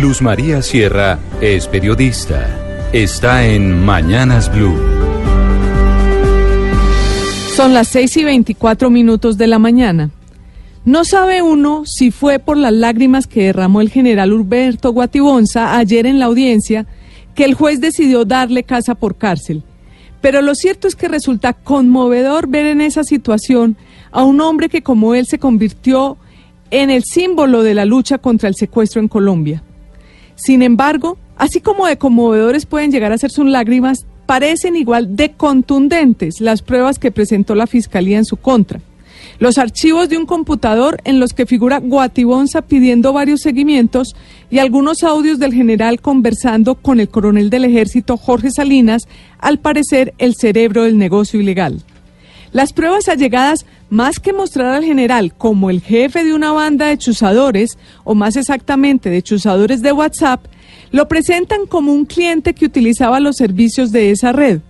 Luz María Sierra es periodista. Está en Mañanas Blue. Son las 6 y 24 minutos de la mañana. No sabe uno si fue por las lágrimas que derramó el general Humberto Guatibonza ayer en la audiencia que el juez decidió darle casa por cárcel. Pero lo cierto es que resulta conmovedor ver en esa situación a un hombre que como él se convirtió en el símbolo de la lucha contra el secuestro en Colombia. Sin embargo, así como de conmovedores pueden llegar a ser sus lágrimas, parecen igual de contundentes las pruebas que presentó la Fiscalía en su contra. Los archivos de un computador en los que figura Guatibonza pidiendo varios seguimientos y algunos audios del general conversando con el coronel del ejército Jorge Salinas, al parecer el cerebro del negocio ilegal. Las pruebas allegadas, más que mostrar al general como el jefe de una banda de chuzadores, o más exactamente de chuzadores de WhatsApp, lo presentan como un cliente que utilizaba los servicios de esa red.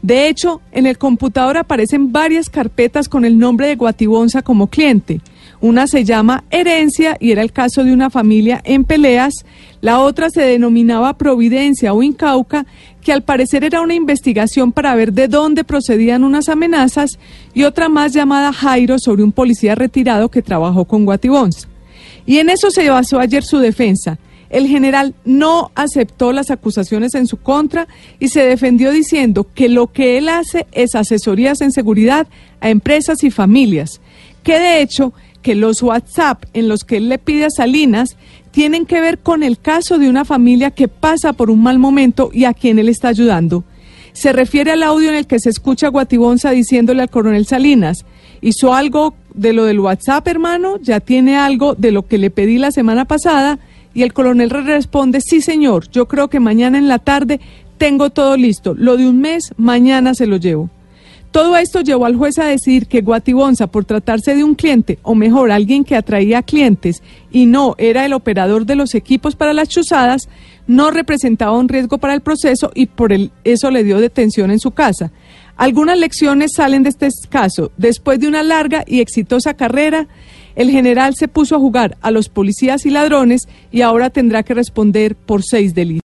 De hecho, en el computador aparecen varias carpetas con el nombre de Guatibonza como cliente. Una se llama Herencia y era el caso de una familia en peleas. La otra se denominaba Providencia o Incauca, que al parecer era una investigación para ver de dónde procedían unas amenazas. Y otra más llamada Jairo sobre un policía retirado que trabajó con Guatibonza. Y en eso se basó ayer su defensa. El general no aceptó las acusaciones en su contra y se defendió diciendo que lo que él hace es asesorías en seguridad a empresas y familias, que de hecho que los WhatsApp en los que él le pide a Salinas tienen que ver con el caso de una familia que pasa por un mal momento y a quien él está ayudando. Se refiere al audio en el que se escucha a Guatibonza diciéndole al coronel Salinas, hizo algo de lo del WhatsApp, hermano, ya tiene algo de lo que le pedí la semana pasada, y el coronel responde, sí señor, yo creo que mañana en la tarde tengo todo listo. Lo de un mes, mañana se lo llevo. Todo esto llevó al juez a decir que Guatibonza, por tratarse de un cliente, o mejor, alguien que atraía clientes y no era el operador de los equipos para las chuzadas, no representaba un riesgo para el proceso y por eso le dio detención en su casa. Algunas lecciones salen de este caso. Después de una larga y exitosa carrera, el general se puso a jugar a los policías y ladrones y ahora tendrá que responder por seis delitos.